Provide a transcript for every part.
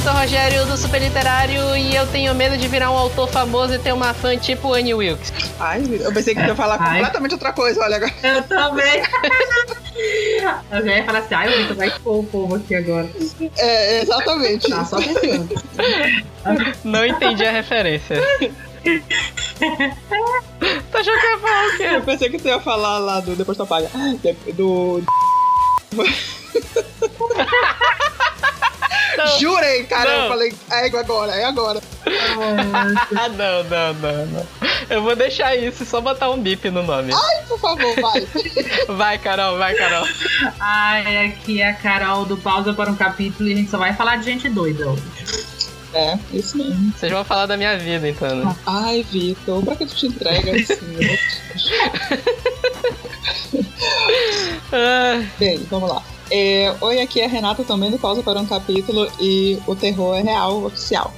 Vitor Rogério do Super Literário e eu tenho medo de virar um autor famoso e ter uma fã tipo Annie Wilkes. Ai, eu pensei que ia falar Ai. completamente outra coisa, olha agora. Eu também. eu já ia falar assim, ai, o Vitor vai expor o povo aqui agora. É, exatamente. Tá, só. Não entendi a referência. tá achando que eu ia falar o Eu quê? pensei que você ia falar lá do Depois tu apaga. Do. Não. Jurei, cara. Não. Eu falei, é agora, é agora. Ah, não, não, não, não. Eu vou deixar isso, só botar um bip no nome. Ai, por favor, vai. Vai, Carol, vai, Carol. Ai, aqui é a Carol do Pausa para um Capítulo e a gente só vai falar de gente doida hoje. É, isso mesmo. Vocês vão falar da minha vida, então, né? Ai, Vitor, pra que tu te entrega assim? Ah, Bem, vamos lá. É, Oi, aqui é a Renata também do Pausa para um Capítulo e o terror é real, oficial.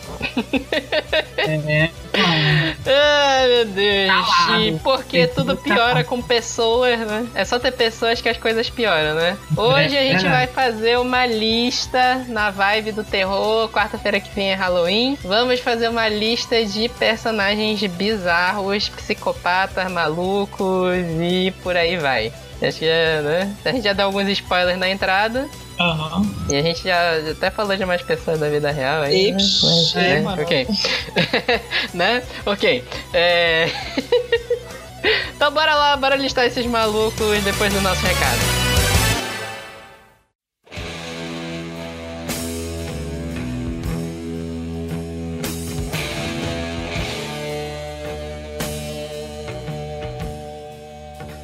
É. Ai, meu Deus. Calado. E porque tudo piora com pessoas, né? É só ter pessoas que as coisas pioram, né? Hoje a É, gente verdade. vai fazer uma lista na vibe do terror. Quarta-feira que vem é Halloween. Vamos fazer uma lista de personagens bizarros, psicopatas, malucos e por aí vai. Acho que é, né? A gente já deu alguns spoilers na entrada. Aham. E a gente já, já até falou de mais pessoas da vida real aí, né? Ixi, Mas, é, né? Ok. né? Ok. É... então bora lá, bora listar esses malucos depois do nosso recado.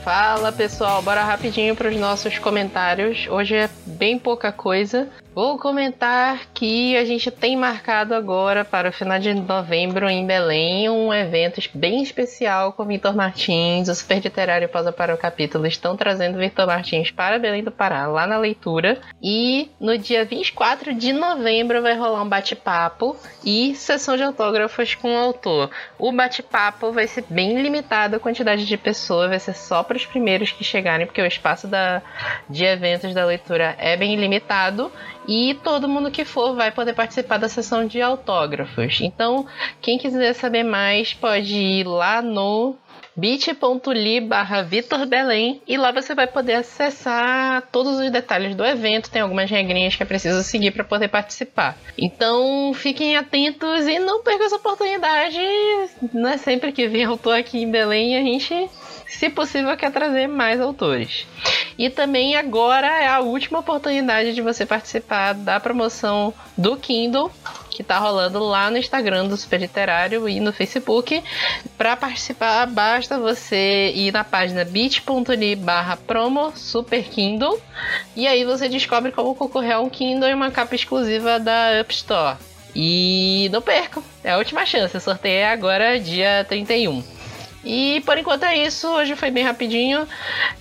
Fala pessoal, bora rapidinho para os nossos comentários. Hoje é bem pouca coisa. Vou comentar que a gente tem marcado agora para o final de novembro em Belém um evento bem especial com Vitor Martins. O Super Literário Pausa para o Capítulo estão trazendo Vitor Martins para Belém do Pará, lá na leitura. E no dia 24 de novembro vai rolar um bate-papo e sessão de autógrafos com o autor. O bate-papo vai ser bem limitado a quantidade de pessoas, vai ser só para os primeiros que chegarem, porque o espaço da, de eventos da leitura é bem limitado. E todo mundo que for vai poder participar da sessão de autógrafos. Então, quem quiser saber mais, pode ir lá no bit.ly barra Vitor Belém e lá você vai poder acessar todos os detalhes do evento, tem algumas regrinhas que é preciso seguir para poder participar. Então fiquem atentos e não percam essa oportunidade. Não é sempre que vem autor aqui em Belém a gente, se possível, quer trazer mais autores. E também agora é a última oportunidade de você participar da promoção do Kindle que tá rolando lá no Instagram do Super Literário e no Facebook. Para participar, basta você ir na página bit.ly barra promo Super Kindle e aí você descobre como concorrer a um Kindle e uma capa exclusiva da Up Store. E não percam, é a última chance. O sorteio é agora, dia 31. E por enquanto é isso, hoje foi bem rapidinho.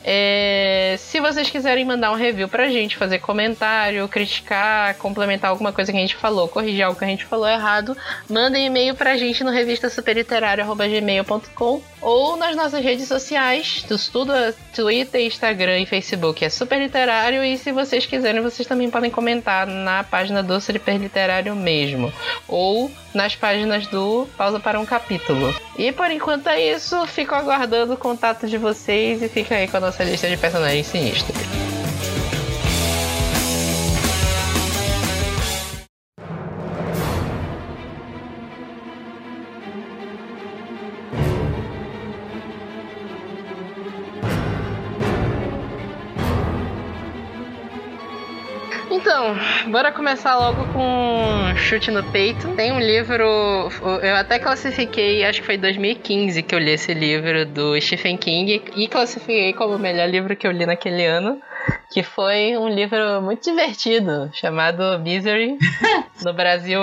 É, se vocês quiserem mandar um review pra gente, fazer comentário, criticar, complementar alguma coisa que a gente falou, corrigir algo que a gente falou errado, mandem e-mail pra gente no revistasuperliterário.gmail.com ou nas nossas redes sociais, do tudo, Twitter, Instagram e Facebook é Super Literário e se vocês quiserem, vocês também podem comentar na página do Super Literário mesmo, ou nas páginas do Pausa para um Capítulo. E por enquanto é isso, fico aguardando o contato de vocês e fica aí com a nossa lista de personagens sinistros. Então, bora começar logo com um chute no peito. Tem um livro, eu até classifiquei, acho que foi 2015 que eu li esse livro do Stephen King e classifiquei como o melhor livro que eu li naquele ano, que foi um livro muito divertido chamado Misery. No Brasil,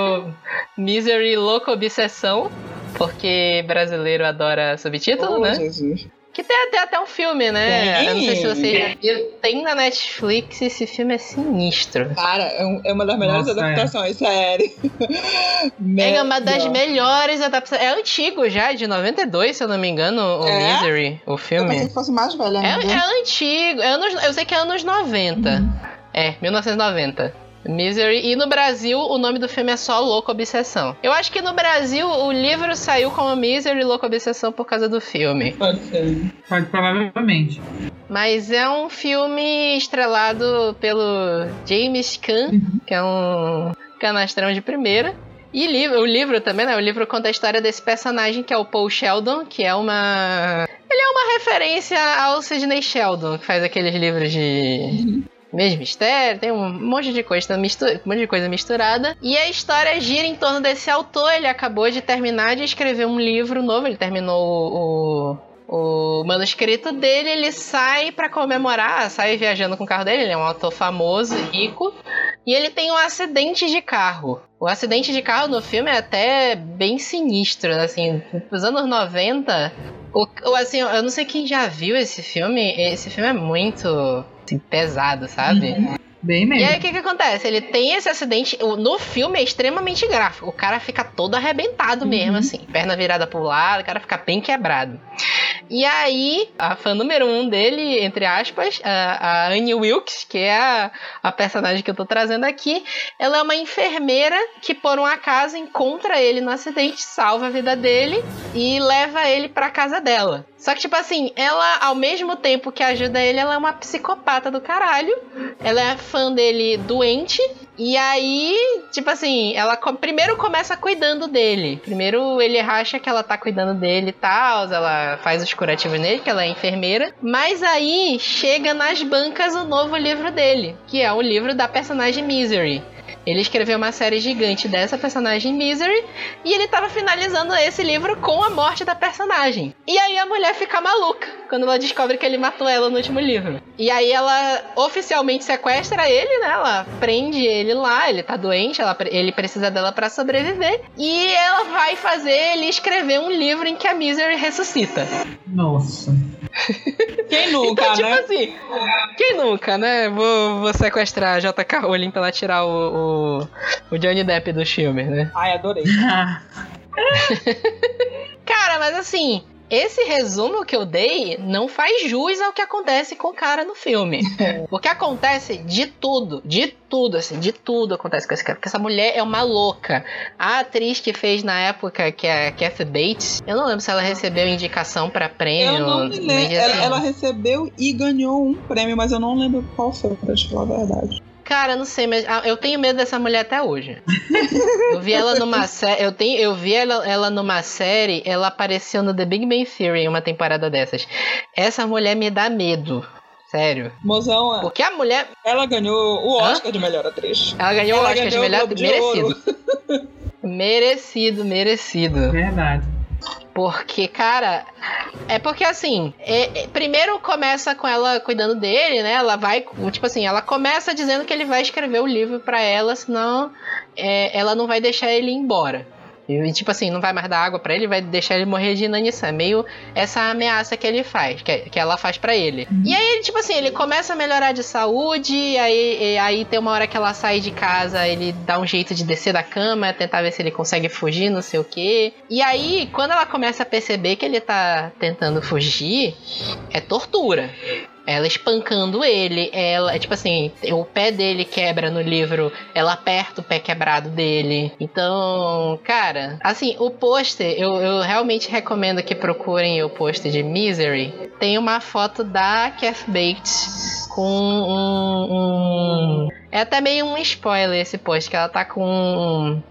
Misery Louca Obsessão, porque brasileiro adora subtítulo, Oh, né? Jesus. Que tem até, até um filme, né? Tem. Eu não sei se vocês já viram. Tem na Netflix, esse filme é sinistro. Cara, é, um- é uma das melhores Nossa, é. adaptações, sério. É uma das Melhor. melhores adaptações. É antigo já, de 92, se eu não me engano, o É? Misery, o Eu filme. pensei que fosse mais velha É, ainda. é antigo, é anos, eu sei que é anos 90. Uhum. É, 1990. Misery. E no Brasil, o nome do filme é só Louco Obsessão. Eu acho que no Brasil, o livro saiu como Misery Louco Obsessão por causa do filme. Pode ser. Pode, provavelmente. Mas é um filme estrelado pelo James Caan, que é um canastrão de primeira. E livro, o livro também, né? O livro conta a história desse personagem que é o Paul Sheldon, que é uma. Ele é uma referência ao Sidney Sheldon, que faz aqueles livros de. Mesmo mistério, tem um monte de coisa, um monte de coisa misturada. E a história gira em torno desse autor. Ele acabou de terminar de escrever um livro novo. Ele terminou o, o manuscrito dele. Ele sai para comemorar, sai viajando com o carro dele. Ele é um autor famoso, rico. E ele tem um acidente de carro. O acidente de carro no filme é até bem sinistro, assim, nos anos 90. O, o, assim, eu não sei quem já viu esse filme. Esse filme é muito assim, pesado, sabe? Uhum. Bem mesmo. E aí o que, que acontece? Ele tem esse acidente. No filme é extremamente gráfico. O cara fica todo arrebentado mesmo, Uhum. assim. Perna virada pro lado, o cara fica bem quebrado. E aí, a fã número um dele, entre aspas, a, a Annie Wilkes, que é a, a personagem que eu tô trazendo aqui, ela é uma enfermeira que, por um acaso, encontra ele no acidente, salva a vida dele e leva ele pra casa dela. Só que, tipo assim, ela, ao mesmo tempo que ajuda ele, ela é uma psicopata do caralho. Ela é fã dele doente. E aí, tipo assim, ela co- primeiro começa cuidando dele. Primeiro ele acha que ela tá cuidando dele e tal. Ela faz os curativos nele, que ela é enfermeira. Mas aí chega nas bancas o novo livro dele, que é o livro da personagem Misery. Ele escreveu uma série gigante dessa personagem Misery e ele tava finalizando esse livro com a morte da personagem. E aí a mulher fica maluca quando ela descobre que ele matou ela no último livro. E aí ela oficialmente sequestra ele, né? Ela prende ele lá, ele tá doente, ela, ele precisa dela pra sobreviver. E ela vai fazer ele escrever um livro em que a Misery ressuscita. Nossa. Quem nunca, Então, tipo né? assim, quem nunca, né? Vou, vou sequestrar a J.K. Rowling pra ela tirar o, o, o Johnny Depp dos filmes, né? Ai, adorei. Cara, mas assim, esse resumo que eu dei não faz jus ao que acontece com o cara no filme. Porque acontece de tudo, de tudo, assim, de tudo acontece com esse cara. Porque essa mulher é uma louca. A atriz que fez na época, que é a Kathy Bates, eu não lembro se ela recebeu indicação pra prêmio. Eu não me lembro. Ela, assim, ela recebeu e ganhou um prêmio, mas eu não lembro qual foi, pra te falar a verdade. Cara, não sei, mas ah, eu tenho medo dessa mulher até hoje. eu vi ela numa série. Eu, tenho, eu vi ela, ela numa série, ela apareceu no The Big Bang Theory em uma temporada dessas. Essa mulher me dá medo. Sério. Mozão, Porque a mulher. ela ganhou o Hã? Oscar de melhor atriz. Ela ganhou o Ela Oscar de ganhou o melhor. De Merecido. merecido, merecido. Verdade. Porque, cara, é porque assim, é- é- primeiro começa com ela cuidando dele, né? Ela vai, tipo assim, ela começa dizendo que ele vai escrever o livro pra ela, senão é, ela não vai deixar ele ir embora. E, tipo assim, não vai mais dar água pra ele, vai deixar ele morrer de inanição. É meio essa ameaça que ele faz, que, que ela faz pra ele. E aí, tipo assim, ele começa a melhorar de saúde, aí, e aí tem uma hora que ela sai de casa, ele dá um jeito de descer da cama, tentar ver se ele consegue fugir, não sei o quê. E aí, quando ela começa a perceber que ele tá tentando fugir, é tortura. Ela espancando ele, ela, é tipo assim, o pé dele quebra no livro, ela aperta o pé quebrado dele. Então, cara, assim, o pôster, eu, eu realmente recomendo que procurem o pôster de Misery. Tem uma foto da Kath Bates com um, um- É até meio um spoiler esse pôster, que ela tá com. um-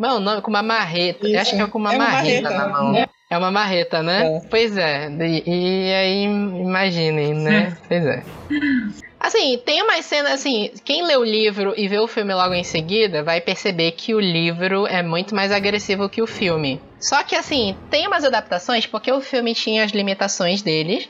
Como é o nome? Com uma marreta. Eu Isso, acho que é com uma, é uma marreta, marreta, na mão. né? É uma marreta, né? É. Pois é. E, e aí, imaginem, né? pois é. Assim, tem umas cenas assim, quem lê o livro e vê o filme logo em seguida vai perceber que o livro é muito mais agressivo que o filme. Só que assim, tem umas adaptações porque o filme tinha as limitações deles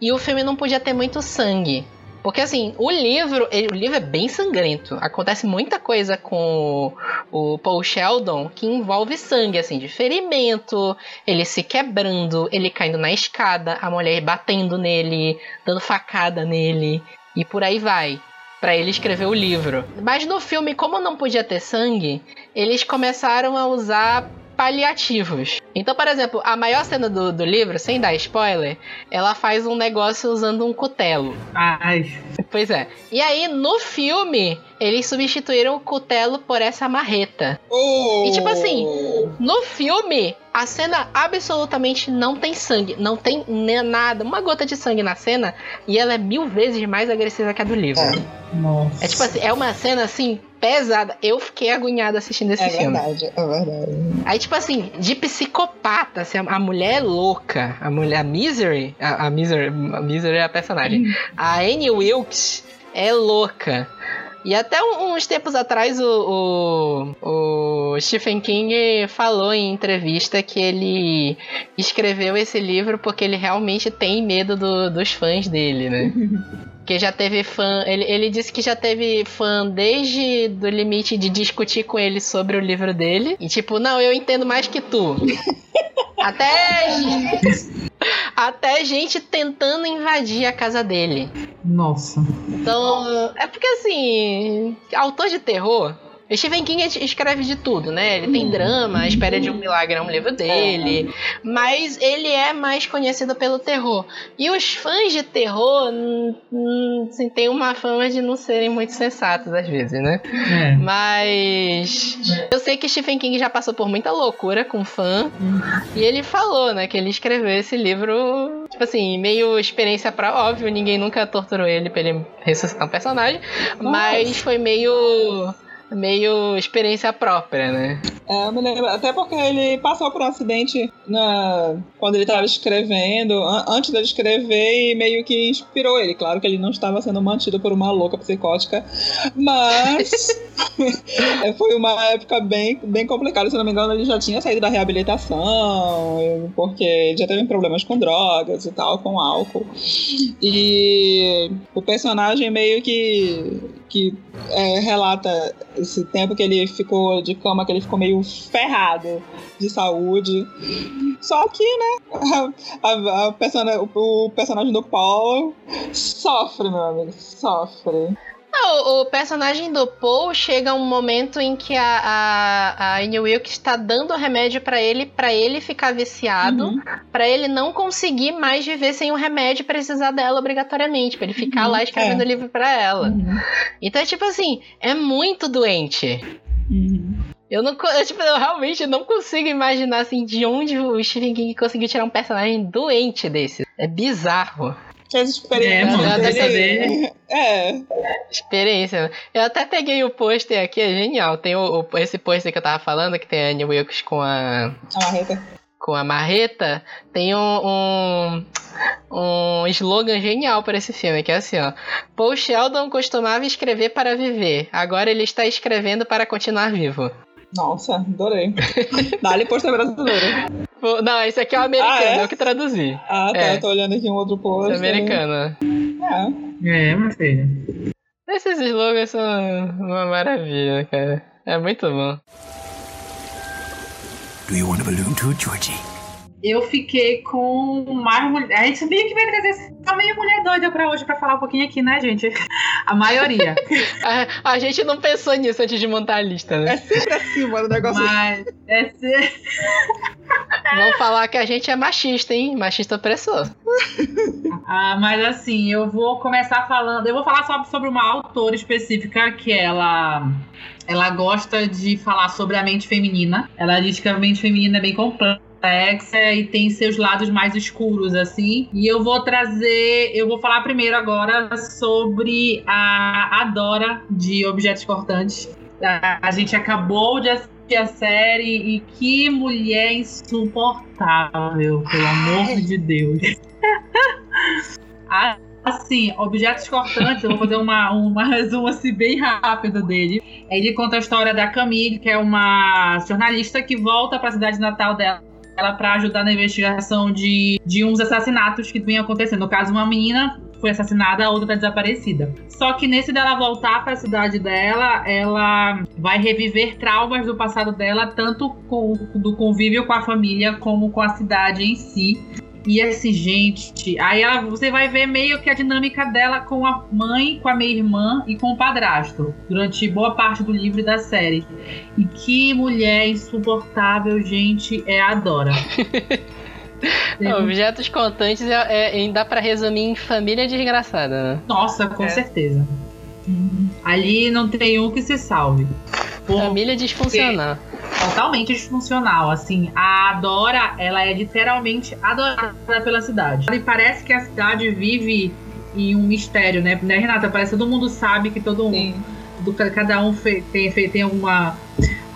e o filme não podia ter muito sangue. Porque assim, o livro, ele- o livro é bem sangrento. Acontece muita coisa com o, o Paul Sheldon que envolve sangue, assim, de ferimento, ele se quebrando, ele caindo na escada, a mulher batendo nele, dando facada nele e por aí vai. Pra ele escrever o livro. Mas no filme, como não podia ter sangue, eles começaram a usar paliativos. Então, por exemplo, a maior cena do, do livro, sem dar spoiler, ela faz um negócio usando um cutelo. Ai. Pois é. E aí, no filme, eles substituíram o cutelo por essa marreta. Oh. E tipo assim, no filme, a cena absolutamente não tem sangue, não tem nem nada, uma gota de sangue na cena, e ela é mil vezes mais agressiva que a do livro. É. Nossa. É tipo assim, é uma cena assim, pesada. Eu fiquei agoniada assistindo esse É filme. verdade, é verdade. Aí, tipo assim, de psicopata, assim, a mulher é louca. A mulher, a Misery, a, a Misery, a Misery é a personagem. A Annie Wilkes é louca. E até uns tempos atrás o, o, o Stephen King falou em entrevista que ele escreveu esse livro porque ele realmente tem medo do- dos fãs dele, né? Que já teve fã. Ele, ele disse que já teve fã desde do limite de discutir com ele sobre o livro dele. E tipo, não, eu entendo mais que tu. Até. Até gente tentando invadir a casa dele. Nossa. Então, é porque assim, autor de terror, Stephen King escreve de tudo, né? Ele tem drama, A Espera de um Milagre é um livro dele, mas ele é mais conhecido pelo terror. E os fãs de terror, assim, tem uma fama de não serem muito sensatos às vezes, né? É. Mas eu sei que Stephen King já passou por muita loucura com fã. E ele falou, né, que ele escreveu esse livro, tipo assim, meio experiência pra óbvio, ninguém nunca torturou ele pra ele ressuscitar um personagem, mas foi meio meio experiência própria, né? É, eu me lembro, até porque ele passou por um acidente na, quando ele estava escrevendo, an- antes dele escrever, e meio que inspirou ele. Claro que ele não estava sendo mantido por uma louca psicótica, mas é, foi uma época bem, bem complicada. Se não me engano, ele já tinha saído da reabilitação, porque ele já teve problemas com drogas e tal, com álcool. E o personagem meio que, que é, relata esse tempo que ele ficou de cama, que ele ficou meio ferrado de saúde. Só que, né, a, a- a persona- o, o personagem do Paul sofre, meu amigo, sofre. Não, o personagem do Paul chega um momento em que a, a, a Annie Wilkes está dando remédio pra ele, pra ele ficar viciado, Uhum. pra ele não conseguir mais viver sem o remédio e precisar dela obrigatoriamente, pra ele ficar Uhum, lá escrevendo é. o livro pra ela. Uhum. Então, tipo assim, é muito doente. Uhum. Eu não, eu, tipo, eu realmente não consigo imaginar assim de onde o Stephen King conseguiu tirar um personagem doente desse. É bizarro. As experiências É, mano, dele- É, Experiência. né? Eu até peguei o pôster aqui, é genial. Tem o, o- esse pôster que eu tava falando, que tem a Annie Wilkes com a, a marreta. com a marreta. Tem um, um, um slogan genial para esse filme, que é assim, ó. Paul Sheldon costumava escrever para viver. Agora ele está escrevendo para continuar vivo. Nossa, adorei. Dá-lhe posta brasileira. Pô, Não, esse aqui é o americano, Ah, é? é? o que traduzi. Ah, tá. É. Eu tô olhando aqui um outro Esse post. é americano. É. É, meu filho. Esses slogans são uma maravilha, cara. É muito bom. Do you want a balloon too, Georgie? Eu fiquei com mais mulher. A gente sabia que vai trazer essa meio mulher doida pra hoje pra falar um pouquinho aqui, né, gente? A maioria. A, a gente não pensou nisso antes de montar a lista, né? É sempre assim, mano, o negócio. Mas é ser... Vamos falar que a gente é machista, hein? Machista opressor. Ah, mas assim, eu vou começar falando. Eu vou falar só sobre uma autora específica que ela. Ela gosta de falar sobre a mente feminina. Ela diz que a mente feminina é bem complexa e tem seus lados mais escuros, assim. E eu vou trazer. Eu vou falar primeiro agora sobre a, a Dora de Objetos Cortantes. A, a gente acabou de assistir a série e que mulher insuportável, pelo amor de Deus. Assim, objetos cortantes, eu vou fazer uma, uma resumo assim bem rápido dele. Ele conta a história da Camille, que é uma jornalista que volta para a cidade natal dela para ajudar na investigação de, de uns assassinatos que vinham acontecendo. No caso, uma menina foi assassinada, a outra tá desaparecida. Só que nesse dela voltar para a cidade dela, ela vai reviver traumas do passado dela, tanto com, do convívio com a família como com a cidade em si. E assim, gente, aí ela, você vai ver meio que a dinâmica dela com a mãe, com a minha irmã e com o padrasto durante boa parte do livro e da série. E que mulher insuportável, gente, é a Dora. Objetos contantes é, é, dá para resumir em família desgraçada, né? Nossa, com é. certeza. Ali não tem um que se salve. Família disfuncional. Totalmente disfuncional. Assim, a Dora, ela é literalmente adorada pela cidade. E parece que a cidade vive em um mistério, né? né Renata? Parece que todo mundo sabe que todo mundo. Cada um tem, tem alguma,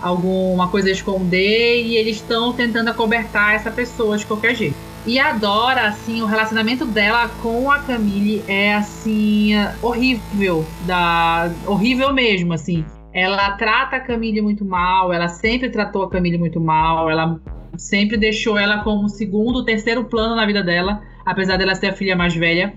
alguma coisa a esconder e eles estão tentando acobertar essa pessoa de qualquer jeito. E a Dora, assim, o relacionamento dela com a Camille é, assim, horrível. Da... Horrível mesmo, assim. Ela trata a Camille muito mal, ela sempre tratou a Camille muito mal, ela sempre deixou ela como segundo, terceiro plano na vida dela, apesar dela ser a filha mais velha,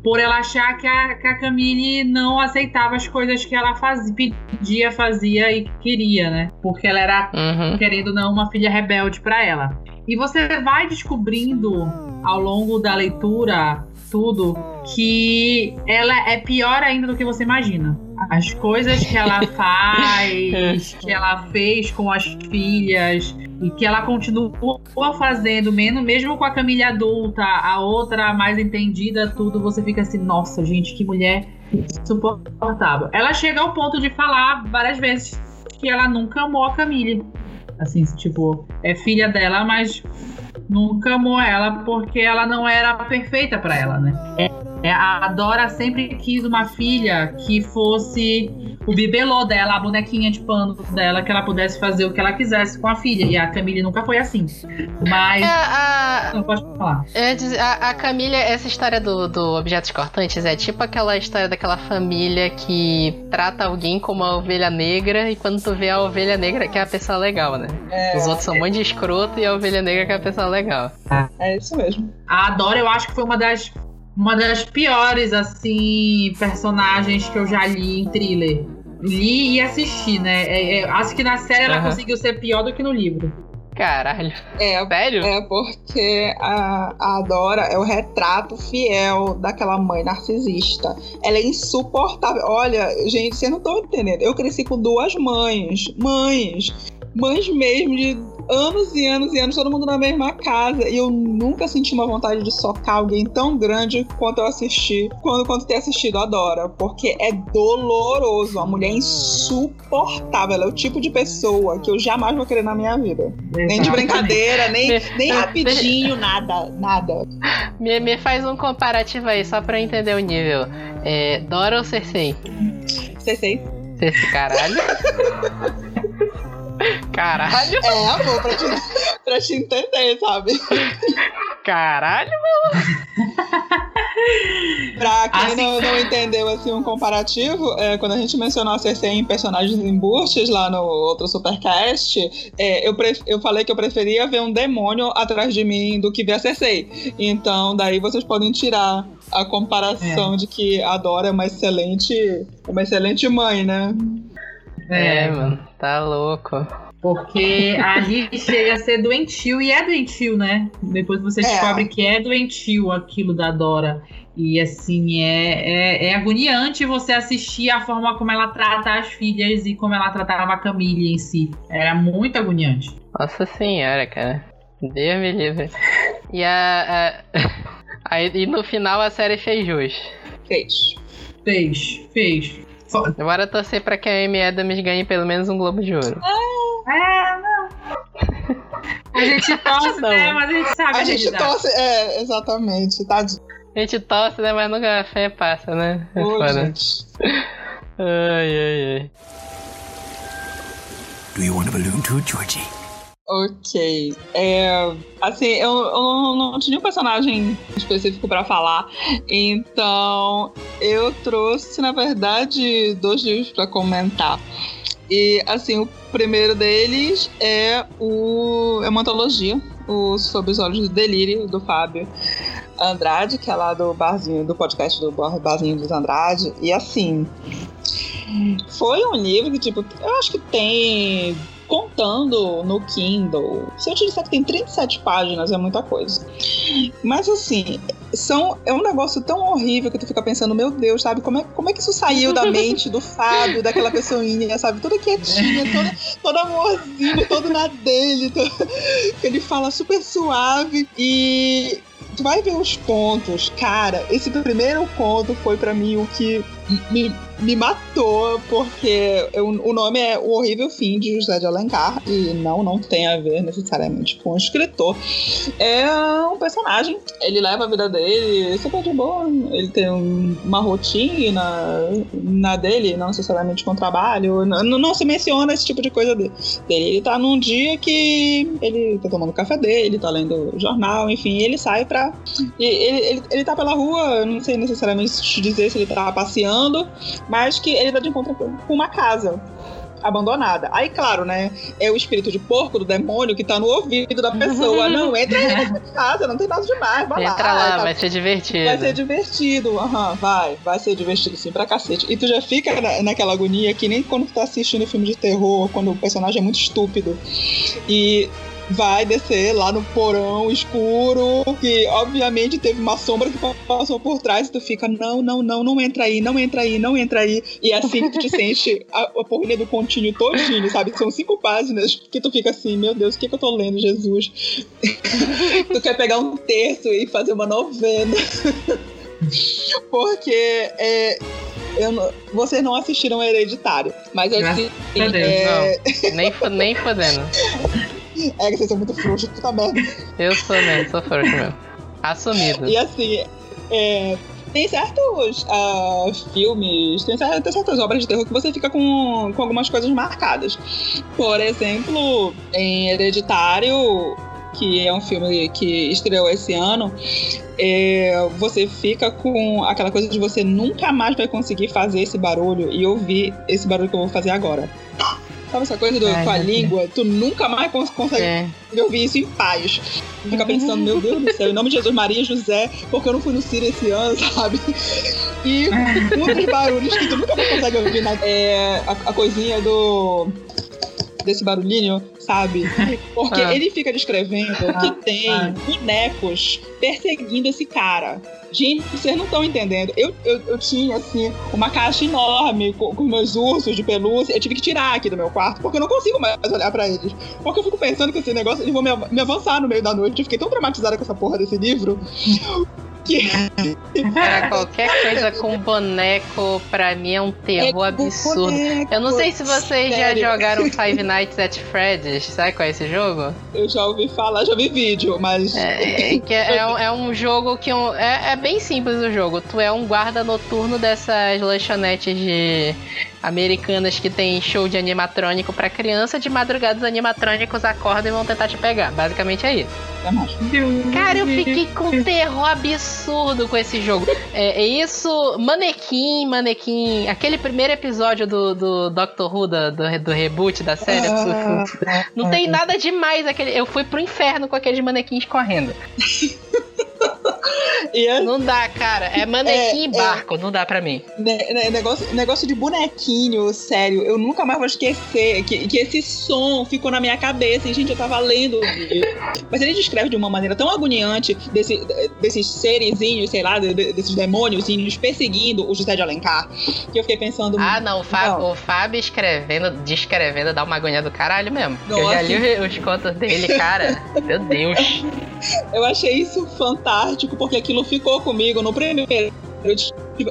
por ela achar que a, que a Camille não aceitava as coisas que ela fazia, pedia, fazia e queria, né? Porque ela era, uhum. querendo não, uma filha rebelde para ela. E você vai descobrindo ao longo da leitura tudo que ela é pior ainda do que você imagina. As coisas que ela faz, que ela fez com as filhas e que ela continua fazendo, mesmo com a Camila adulta, a outra mais entendida, tudo, você fica assim, nossa, gente, que mulher insuportável. Ela chega ao ponto de falar várias vezes que ela nunca amou a Camille. Assim, tipo, é filha dela, mas nunca amou ela porque ela não era perfeita para ela, né? É, a Dora sempre quis uma filha que fosse o bibelô dela, a bonequinha de pano dela, que ela pudesse fazer o que ela quisesse com a filha. E a Camille nunca foi assim. Mas. É, a... Não pode falar. É, a, a Camille, essa história do, do Objetos Cortantes é tipo aquela história daquela família que trata alguém como a ovelha negra e quando tu vê a ovelha negra que é a pessoa legal, né? É, Os outros são um monte de escroto e a ovelha negra que é a pessoa legal. É isso mesmo. A Dora, eu acho que foi uma das uma das piores, assim, personagens que eu já li em thriller. Li e assisti, né? É, é, acho que na série ela conseguiu ser pior do que no livro. Caralho. É, Sério? É porque a, a Dora é o retrato fiel daquela mãe narcisista. Ela é insuportável. Olha, gente, vocês não estão entendendo. Eu cresci com duas mães. Mães. Mães mesmo de anos e anos e anos, todo mundo na mesma casa. E eu nunca senti uma vontade de socar alguém tão grande quanto eu assisti, quando, quanto ter assistido a Dora. Porque é doloroso. A mulher é insuportável. Ela é o tipo de pessoa que eu jamais vou querer na minha vida. Exatamente. Nem de brincadeira, nem, nem rapidinho, nada. Nada. Me, me faz um comparativo aí, só pra entender o nível. É, Dora ou Cersei? Cersei. Cersei, caralho. Caralho! É, amor, pra te, pra te entender, sabe? Caralho, mano! pra quem assim... não, não, entendeu assim, um comparativo, é, quando a gente mencionou a Cersei em personagens embustes lá no outro Supercast, é, eu, eu falei que eu preferia ver um demônio atrás de mim do que ver a Cersei. Então, daí vocês podem tirar a comparação é. de que a Dora é uma excelente, uma excelente mãe, né? É, é, mano, tá louco. Porque ali chega a ser doentio, e é doentio, né? Depois você é. descobre que é doentio aquilo da Dora. E assim, é, é, é, agoniante você assistir a forma como ela trata as filhas e como ela tratava a Camille em si. Era muito agoniante. Nossa senhora, cara. Deus me livre. E a. a... e no final a série fez jus. Fez. Fez, fez. Agora torcer pra que a Amy Adams ganhe pelo menos um Globo de Ouro. É, não. A gente torce, né? Mas a gente sabe. A gente torce, é, exatamente. Tá... A gente torce, né? Mas nunca a fé passa, né? É Ô, gente. Ai, ai, ai. Do you want a balloon too, Georgie? Ok. É, assim, eu, eu não, não, tinha um personagem específico para falar, então eu trouxe, na verdade, dois livros para comentar. E, assim, o primeiro deles é, o, é uma antologia, o Sob os Olhos do Delírio, do Fábio Andrade, que é lá do barzinho, do podcast do Barzinho dos Andrade. E, assim, foi um livro que, tipo, eu acho que tem contando no Kindle. Se eu te disser que tem 37 páginas, é muita coisa. Mas assim, são, é um negócio tão horrível que tu fica pensando, meu Deus, sabe? Como é, como é que isso saiu da mente do Fábio, daquela pessoinha, sabe? Toda quietinha, toda, todo amorzinho, todo na dele. Todo, ele fala super suave. E tu vai ver os contos, cara. Esse primeiro conto foi para mim o que me, me matou, porque eu, o nome é O Horrível Fim de José de Alencar, e não, não tem a ver necessariamente com o escritor. É um personagem, ele leva a vida dele super de boa, ele tem uma rotina na dele, não necessariamente com trabalho, não, não se menciona esse tipo de coisa dele. Ele tá num dia que ele tá tomando café dele, tá lendo jornal, enfim, ele sai pra. Ele, ele, ele tá pela rua, não sei necessariamente te dizer se ele tá passeando mas que ele dá de encontro com uma casa abandonada. Aí, claro, né? É o espírito de porco do demônio que tá no ouvido da pessoa. não, entra aí nessa casa, não tem nada demais. Vai entra lá, lá tá... vai ser divertido. Vai ser divertido, uhum, vai. Vai ser divertido sim pra cacete. E tu já fica na, naquela agonia que nem quando tu tá assistindo filme de terror, quando o personagem é muito estúpido. E vai descer lá no porão escuro, que obviamente teve uma sombra que passou por trás e tu fica, não, não, não, não entra aí, não entra aí, não entra aí. E é assim que tu te sente a, a porrinha do contínuo todinho, sabe? São cinco páginas que tu fica assim, meu Deus, o que, que eu tô lendo, Jesus? tu quer pegar um terço e fazer uma novena. Porque é, eu, vocês não assistiram Hereditário. Mas assim. É... Não, nem, nem fodendo. É que vocês são muito frouxos, puta merda. Eu sou mesmo, sou frouxo mesmo. Assumido. E assim, é, tem certos uh, filmes, tem certas, tem certas, obras de terror que você fica com, com algumas coisas marcadas. Por exemplo, em Hereditário, que é um filme que estreou esse ano, é, você fica com aquela coisa de você nunca mais vai conseguir fazer esse barulho e ouvir esse barulho que eu vou fazer agora. Sabe essa coisa do, Ai, com a língua? Tu nunca mais consegue é. ouvir isso em paz. Fica pensando, meu Deus do céu, em nome de Jesus, Maria José, porque eu não fui no Ciro esse ano, sabe? E dos barulhos que tu nunca mais consegue ouvir na, é a, a coisinha do desse barulhinho, sabe? Porque ah. ele fica descrevendo que ah. tem ah. bonecos perseguindo esse cara. Gente, vocês não estão entendendo. Eu, eu, eu, tinha, assim, uma caixa enorme com, com meus ursos de pelúcia. Eu tive que tirar aqui do meu quarto, porque eu não consigo mais olhar pra eles. Porque eu fico pensando que esse negócio, eles vão me, me avançar no meio da noite. Eu fiquei tão traumatizada com essa porra desse livro Cara, qualquer coisa com boneco, pra mim é um terror é absurdo. Boneco, eu não sei se vocês sério. já jogaram Five Nights at Freddy's, sabe qual é esse jogo? Eu já ouvi falar, já vi vídeo, mas. É, é, é, um, é um jogo que. Um, é, é bem simples o jogo. Tu é um guarda noturno dessas lanchonetes de americanas que tem show de animatrônico para criança, de madrugada os animatrônicos acordam e vão tentar te pegar. Basicamente é isso. Cara, eu fiquei com terror absurdo com esse jogo. É, é isso, manequim, manequim. Aquele primeiro episódio do, do Doctor Who, do, do, do reboot da série. Ah, não tem nada demais. Aquele, eu fui pro inferno com aqueles manequins correndo. É, não dá, cara. É manequim é, e barco, é, não dá pra mim. negócio, negócio de bonequinho, sério. Eu nunca mais vou esquecer que, que esse som ficou na minha cabeça. E, gente, eu tava lendo. Mas ele descreve de uma maneira tão agoniante desse, desses serezinhos, sei lá, desses demôniozinhos perseguindo o José de Alencar. Que eu fiquei pensando. Ah, não. O Fábio, não. O Fábio escrevendo, descrevendo, dá uma agonia do caralho mesmo. Nossa. Eu já li os contos dele, cara. Meu Deus. Eu achei isso fantástico, porque aquilo ficou comigo no primeiro. Eu,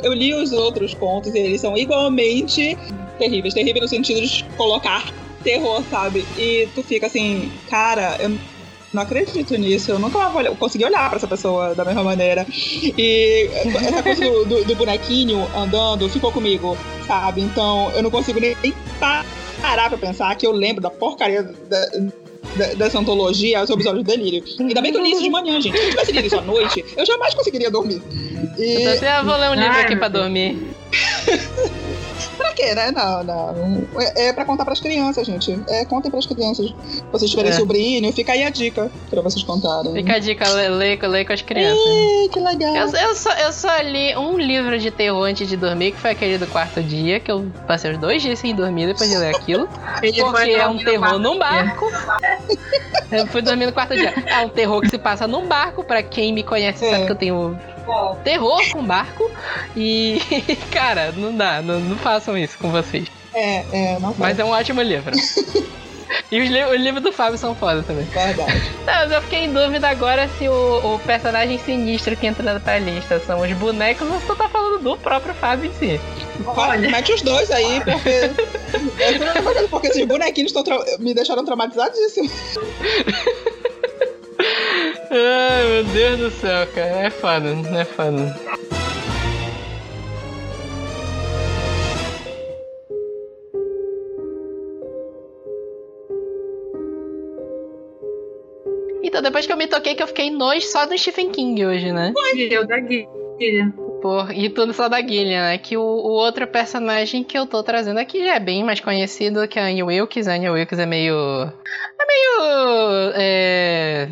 eu li os outros contos e eles são igualmente terríveis. Terríveis no sentido de colocar terror, sabe? E tu fica assim, cara, eu não acredito nisso, eu nunca vou consegui olhar para essa pessoa da mesma maneira. E essa coisa do, do, do, bonequinho andando ficou comigo, sabe? Então eu não consigo nem parar pra pensar que eu lembro da porcaria da, dessa antologia sobre os olhos do delírio. Ainda bem que eu li isso de manhã, gente. Se eu tivesse lido isso à noite, eu jamais conseguiria dormir. E... Eu vou ler um livro aqui pra dormir. quê, né? Não, não. É, é pra contar pras crianças, gente. É, contem pras crianças. Vocês tiverem É. sobrinho, fica aí a dica pra vocês contarem. Fica a dica, lê, lê, lê com as crianças. Ih, que legal. Eu, eu, só, eu só li um livro de terror antes de dormir, que foi aquele do quarto dia, que eu passei os dois dias sem dormir depois de ler aquilo. Porque é um terror num barco. Eu fui dormir no quarto dia. É um terror que se passa num barco. Pra quem me conhece É. sabe que eu tenho terror com barco. E, cara, não dá. Não, não façam isso com vocês. É, é, não Mas é um ótimo livro. E os li o livro do Fábio são foda também. Verdade. Não, mas eu fiquei em dúvida agora se o, o personagem sinistro que entra pra lista são os bonecos ou se tu tá falando do próprio Fábio em si. Olha. Mete os dois aí, porque. Porque esses bonequinhos me deixaram traumatizadíssimo. Ai, meu Deus do céu, cara. É foda, é foda. Então, depois que eu me toquei que eu fiquei nojo só do Stephen King hoje, né? Eu da Guilherme. Por, e tudo só da Gillian, né? Que o, o outro personagem que eu tô trazendo aqui já é bem mais conhecido que a Annie Wilkes. A Annie Wilkes é meio. É meio. É,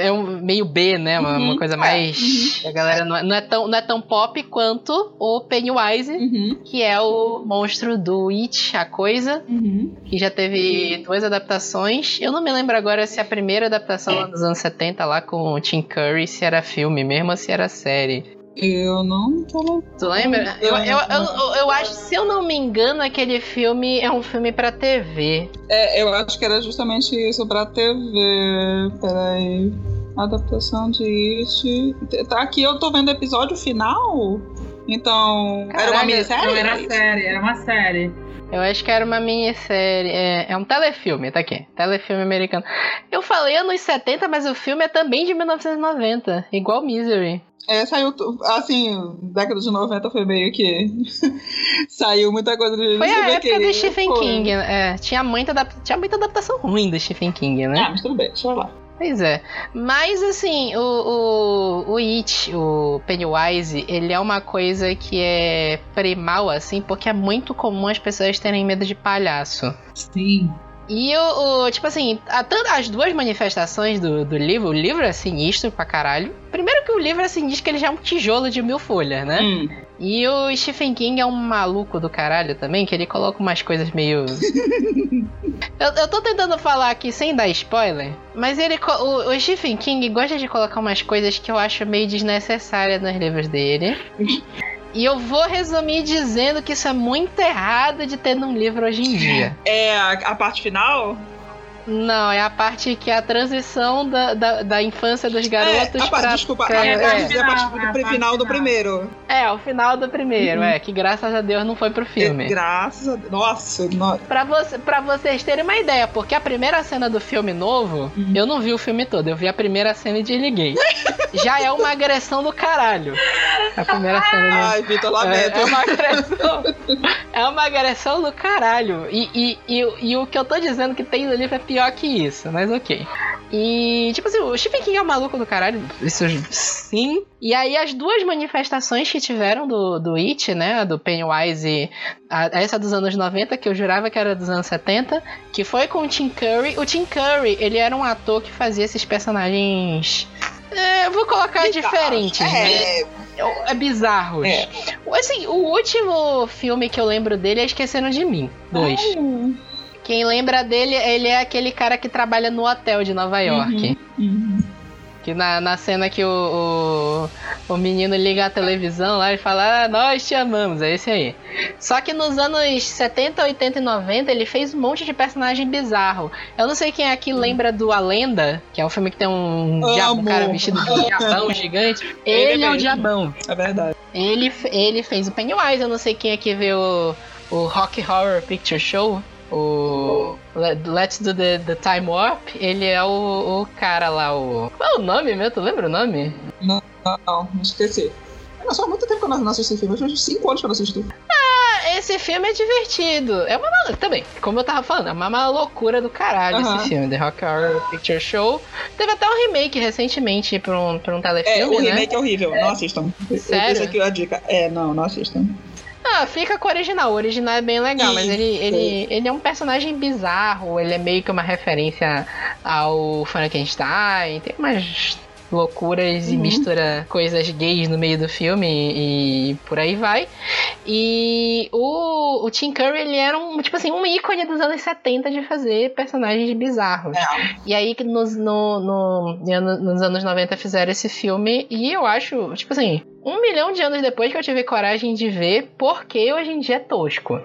é um, meio B, né? Uma, uma Uhum, coisa é, mais. A galera não é, não, é tão, não é tão pop quanto o Pennywise, Uhum, que é o monstro do It, a coisa, uhum. que já teve duas adaptações. Eu não me lembro agora se a primeira adaptação lá dos anos 70, lá com o Tim Curry, se era filme mesmo ou se era série. Eu não tô lembrando. Tu lembra? Eu, eu, eu, eu acho, se eu não me engano, aquele filme é um filme pra TV. É, eu acho que era justamente isso pra TV. Peraí. Adaptação de It. Tá aqui, eu tô vendo o episódio final. Então. era uma Caralho, minissérie? Não era série, era uma série. Eu acho que era uma minissérie. É, é um telefilme, tá aqui. Telefilme americano. Eu falei anos 70, mas o filme é também de 1990. Igual Misery. É, saiu. Assim, década de 90 foi meio que. saiu muita coisa de. Foi a época do Stephen foi. King. É, tinha, muita adap- tinha muita adaptação ruim do Stephen King, né? Ah, mas tudo bem, deixa eu lá. Pois é. Mas assim, o, o, o It, o Pennywise, ele é uma coisa que é primal, assim, porque é muito comum as pessoas terem medo de palhaço. Sim. E o, o- tipo assim, a- as duas manifestações do, do livro, o livro é sinistro pra caralho. Primeiro que o livro é sinistro, que ele já é um tijolo de mil folhas, né? Hum. E o Stephen King é um maluco do caralho também, que ele coloca umas coisas meio. eu, eu tô tentando falar aqui sem dar spoiler, mas ele. O, o Stephen King gosta de colocar umas coisas que eu acho meio desnecessárias nos livros dele. E eu vou resumir dizendo que isso é muito errado de ter num livro hoje em dia. É a, a parte final? Não, é a parte que é a transição da, da, da infância dos garotos é, a parte, pra. desculpa, pra- a, é, parte, é. a parte É, a do parte final do final. primeiro. É, o final do primeiro, Uhum. é, que graças a Deus não foi pro filme. Graças a Deus. Nossa, no- Pra, você, pra vocês terem uma ideia, porque a primeira cena do filme novo, Uhum. eu não vi o filme todo, eu vi a primeira cena e desliguei. Já é uma agressão do caralho. A primeira cena do... Ai, Vitor, É, lamento. é uma agressão. É uma agressão do caralho. E, e, e, o- e o que eu tô dizendo que tem no livro é pior que isso, mas ok. E, tipo assim, o Stephen King é um maluco do caralho, isso sim. E aí, as duas manifestações que tiveram do, do It, né, a do Pennywise, a, essa dos anos 90, que eu jurava que era dos anos 70, que foi com o Tim Curry. O Tim Curry, ele era um ator que fazia esses personagens. É, eu vou colocar diferentes, né? É, É bizarros. É. Assim, o último filme que eu lembro dele é Esqueceram de Mim. Dois. Hum, Quem lembra dele, ele é aquele cara que trabalha no hotel de Nova York. uhum. Que na, na cena que o, o, o menino liga a televisão lá e fala, ah, nós te amamos, é esse aí. Só que nos anos 70, 80 e 90 ele fez um monte de personagem bizarro. Eu não sei quem aqui lembra do A Lenda, que é um filme que tem um, diabo, um cara vestido de diabão gigante. Ele Ele é o mesmo. diabão. É verdade. Ele, ele fez o Pennywise, eu não sei quem aqui vê o, o Rock Horror Picture Show. O Let- Let's Do the, the Time Warp. Ele é o, o cara lá, o. Qual é o nome mesmo? Tu lembra o nome? Não, não, esqueci. Não, só há muito tempo que eu não assisti esse filme. Uns 5 anos que eu não assisti. Ah, esse filme é divertido. É uma mal- também, como eu tava falando, é uma, uma loucura do caralho esse filme, The Rock Horror Picture Show. Teve até um remake recentemente pra um, pra um É, telefilme, o né? remake é horrível. Não assistam. Sério? Essa aqui é a dica. É, não, não assistam. Ah, fica com o original. O original é bem legal, mas ele, Isso. ele, ele é um personagem bizarro. Ele é meio que uma referência ao Frankenstein. Tem umas loucuras e Uhum. mistura coisas gays no meio do filme e, e por aí vai. E o, o Tim Curry, ele era um, tipo assim, um ícone dos anos 70 de fazer personagens bizarros. É. E aí que nos, no, no- nos anos 90 fizeram esse filme e eu acho, tipo assim, um milhão de anos depois que eu tive coragem de ver, porque hoje em dia é tosco.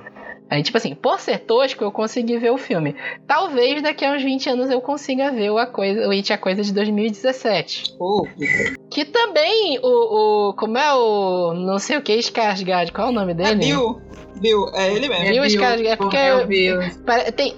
Aí, tipo assim, por ser tosco, eu consegui ver o filme. Talvez daqui a uns 20 anos eu consiga ver o, a coisa, o It a Coisa de 2017. Pô, Que também o. o como é o. Não sei o que, Skarsgård, qual é o nome é dele? Bill. Bill, é ele mesmo. Bill Skarsgård, é porque- É o Bill. Tem,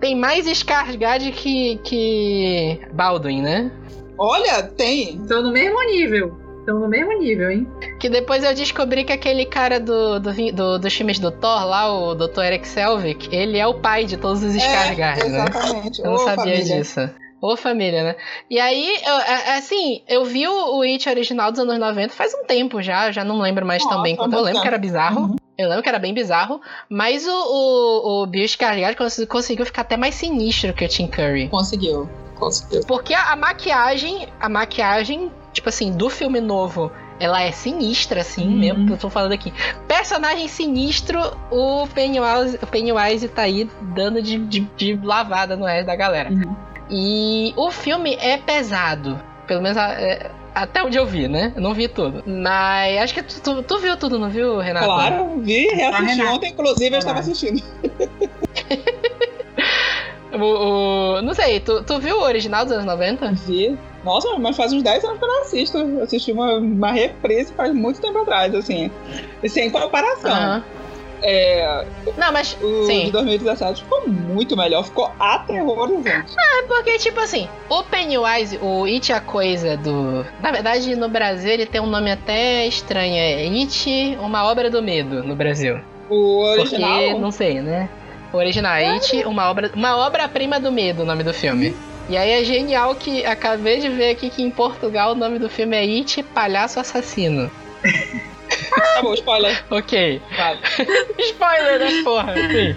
tem mais Skarsgård que, que Baldwin, né? Olha, tem. Estão no mesmo nível. Estão no mesmo nível, hein? Que depois eu descobri que aquele cara do, do, do- dos filmes do Thor, lá, o Dr. Eric Selvig, ele é o pai de todos os Skarsgård, é, né? exatamente. Eu não Ô, sabia família. disso. Ô família, né? E aí, eu- a- assim, eu vi o, o It original dos anos 90 faz um tempo já, já não lembro mais tão Nossa, bem quanto. Eu lembro que era bizarro. Uhum. Eu lembro que era bem bizarro. Mas o, o, o Bill Skarsgård cons- conseguiu ficar até mais sinistro que o Tim Curry. Conseguiu. Conseguiu. Porque a, a maquiagem, a maquiagem, tipo assim, do filme novo, ela é sinistra, assim, Uhum. mesmo que eu tô falando aqui. Personagem sinistro, o Pennywise, o Pennywise tá aí dando de, de, de lavada no resto da galera. Uhum. E o filme é pesado. Pelo menos a- é, até onde eu vi, né? Eu não vi tudo. Mas acho que tu, tu- tu viu tudo, não viu, Renato? Claro, vi, reassisti Renato. ontem, inclusive eu estava assistindo. O, o- não sei, tu, tu viu o original dos anos 90? Vi. Nossa, mas faz uns 10 anos que eu não assisto. Eu assisti uma, uma reprise faz muito tempo atrás, assim. E sem comparação. Aham. É, Não, mas. o sim. de 2017 ficou muito melhor, ficou aterrorizante. É porque, tipo assim, o Pennywise, o It a Coisa do. Na verdade, no Brasil ele tem um nome até estranho. É It, uma obra do medo no Brasil. O original. Porque, não sei, né? O original é It, uma obra, uma obra-prima do medo, o nome do filme. E aí é genial que acabei de ver aqui que em Portugal o nome do filme é It, Palhaço Assassino. Tá bom, spoiler. Ok. Vai. Spoiler, né, porra? Sim.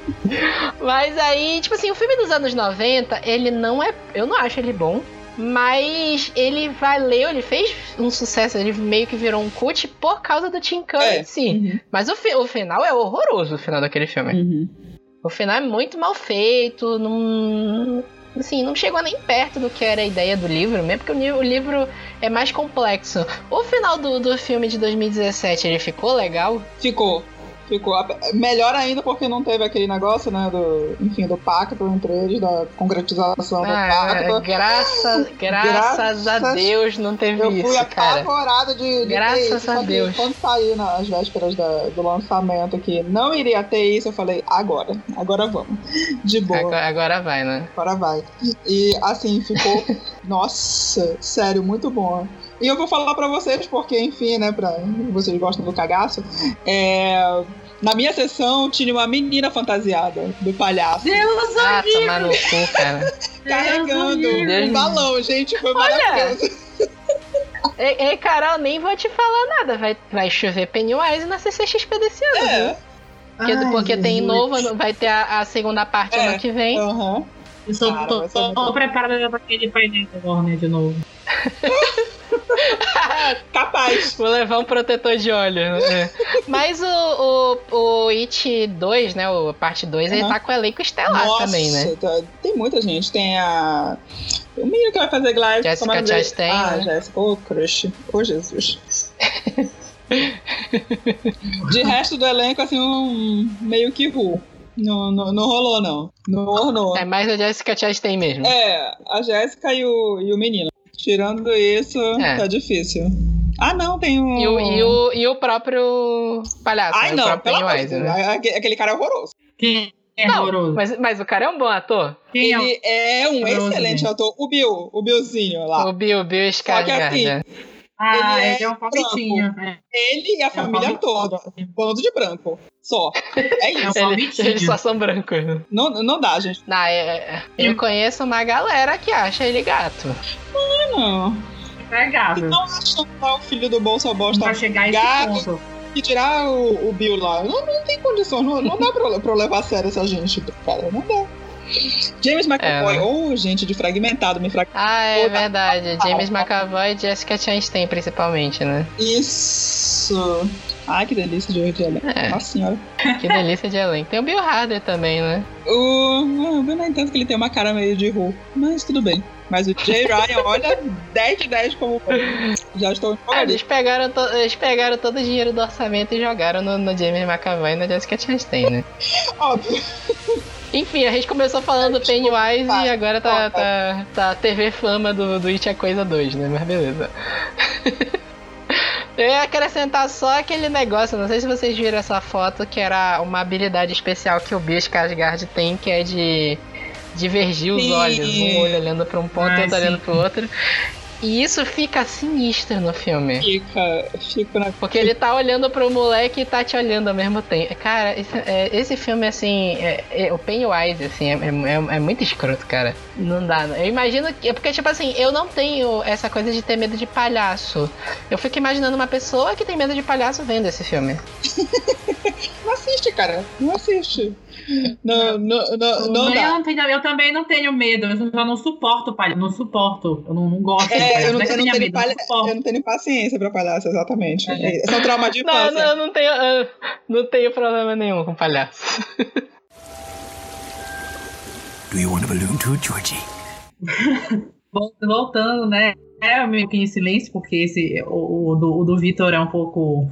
Mas aí, tipo assim, o filme dos anos 90, ele não é. Eu não acho ele bom. Mas ele valeu, ele fez um sucesso, ele meio que virou um cult por causa do Tim Curry É. em si. Mas o, fi- o final é horroroso, o final daquele filme. Uhum. O final é muito mal feito, não. Assim, não chegou nem perto do que era a ideia do livro, mesmo porque o, livro é mais complexo. O final do, do filme de 2017, ele ficou legal? Ficou. Ficou. A- Melhor ainda porque não teve aquele negócio, né? Do, enfim, do pacto entre eles, da concretização do Ah, pacto. graças, graças a Graças- Deus não teve Eu fui isso, cara. apavorada de, de Graças ter isso. a que Deus. Quando saiu nas vésperas da- do lançamento que não iria ter isso, eu falei, agora, agora vamos. De boa, agora, Agora, agora vai, né? vai. E assim, ficou, nossa, sério, muito bom. E eu vou falar pra vocês, porque, enfim, né, pra vocês gostam do cagaço, é, na minha sessão tinha uma menina fantasiada do palhaço. Deus Ah, tomar no cu, cara. Carregando Deus. um balão, gente, foi maravilhoso. Ei, ei, Carol, nem vou te falar nada. Vai, vai chover Pennywise na CCXP desse ano, viu? É, Porque, Ai, porque tem novo, vai ter a, a segunda parte É. ano que vem. aham. Eu sou, Cara, tô, tô, tô preparada pra aquele painel Warner de novo. Capaz. Vou levar um protetor de óleo. É. Mas o, o, o It 2, né? O parte 2, ele Aham. tá com o elenco estelar Nossa, também, né? tá- tem muita gente. Tem a. O menino que vai fazer Glide. Jessica é? Chastain, Ah, né? Jéssica. Ô, crush. Ô, Jesus. De resto do elenco, assim, um meio que ru. Não, não, não rolou, não. Não rolou. É mais a Jessica Chastain mesmo. É, a Jéssica e o, e o menino. Tirando isso, É. tá difícil. Ah, não, tem um. E, o, e, o, e o próprio palhaço, Ai, né? o não, pelo amor de Deus. né? Aque- Aquele cara é horroroso. Quem é Não, horroroso? mas, mas o cara é um bom ator. Quem é o- Ele é um Horroroso, excelente gente. ator. O Bill, o Billzinho lá. O Bill, Bill Só que assim, né? Ah, ele ele é um palmitinho. É, Ele e a é um família palmitinho. toda. Bando de branco. Só. É É um isso. Ele, palmitinho. eles só são brancos. Não, não dá, gente. Não, é- é- eu conheço uma galera que acha ele gato. Não. Pegável. Não acham lá o filho do bolso bosta Pra chegar a esse gato. ponto. que tirar o, o Bill lá. Não, não tem condição, não, não dá pra, pra eu levar a sério essa gente, cara. Não dá. James McAvoy, É, ou oh, gente de fragmentado, me fragmentado. Ah, é verdade. James McAvoy e Jessica Chastain, principalmente, né? Isso. Ai, que delícia de de elenco. É. Nossa senhora. Que delícia de elenco. Tem o Bill Hader também, né? O, eu não entendo que ele tem uma cara meio de Who, mas tudo bem. Mas o Jay Ryan, olha, 10 de 10 como. Já estou Ah, eles, pegaram to- eles pegaram todo o dinheiro do orçamento e jogaram no, no James McAvoy e na Jessica Chastain, né? Óbvio. Enfim, a gente começou falando do Pennywise e agora tá, vai. tá, tá TV Fama do, do It é Coisa 2, né? Mas beleza. Eu ia acrescentar só aquele negócio, não sei se vocês viram essa foto, que era uma habilidade especial que o Bill Skarsgård tem, que é de divergir os olhos, um olho olhando pra um ponto, Ah, outro olhando sim. pro outro. E isso fica sinistro no filme. Fica, fica na. Porque ele tá olhando pro moleque e tá te olhando ao mesmo tempo. Cara, esse, é, esse filme, assim, é- é- o Pennywise, assim, é, é- é muito escroto, cara. Não dá. Eu imagino que. Porque, tipo assim, eu não tenho essa coisa de ter medo de palhaço. Eu fico imaginando uma pessoa que tem medo de palhaço vendo esse filme. Não assiste, cara. Não assiste. Não, não, não, não eu, não tenho- eu também não tenho medo, eu só não suporto palhaço. Não suporto. Eu não, não gosto de É, palhaço. eu não, eu não medo, palha- não suporto. eu não tenho paciência pra palhaço, exatamente. É. Esse é um trauma de Não, infância. não, eu não tenho. eu não tenho problema nenhum com palhaço. Do you want a balloon too, Georgie? Vol- Voltando, né? É meio que em silêncio, porque esse, o, o do, o do Vitor é um pouco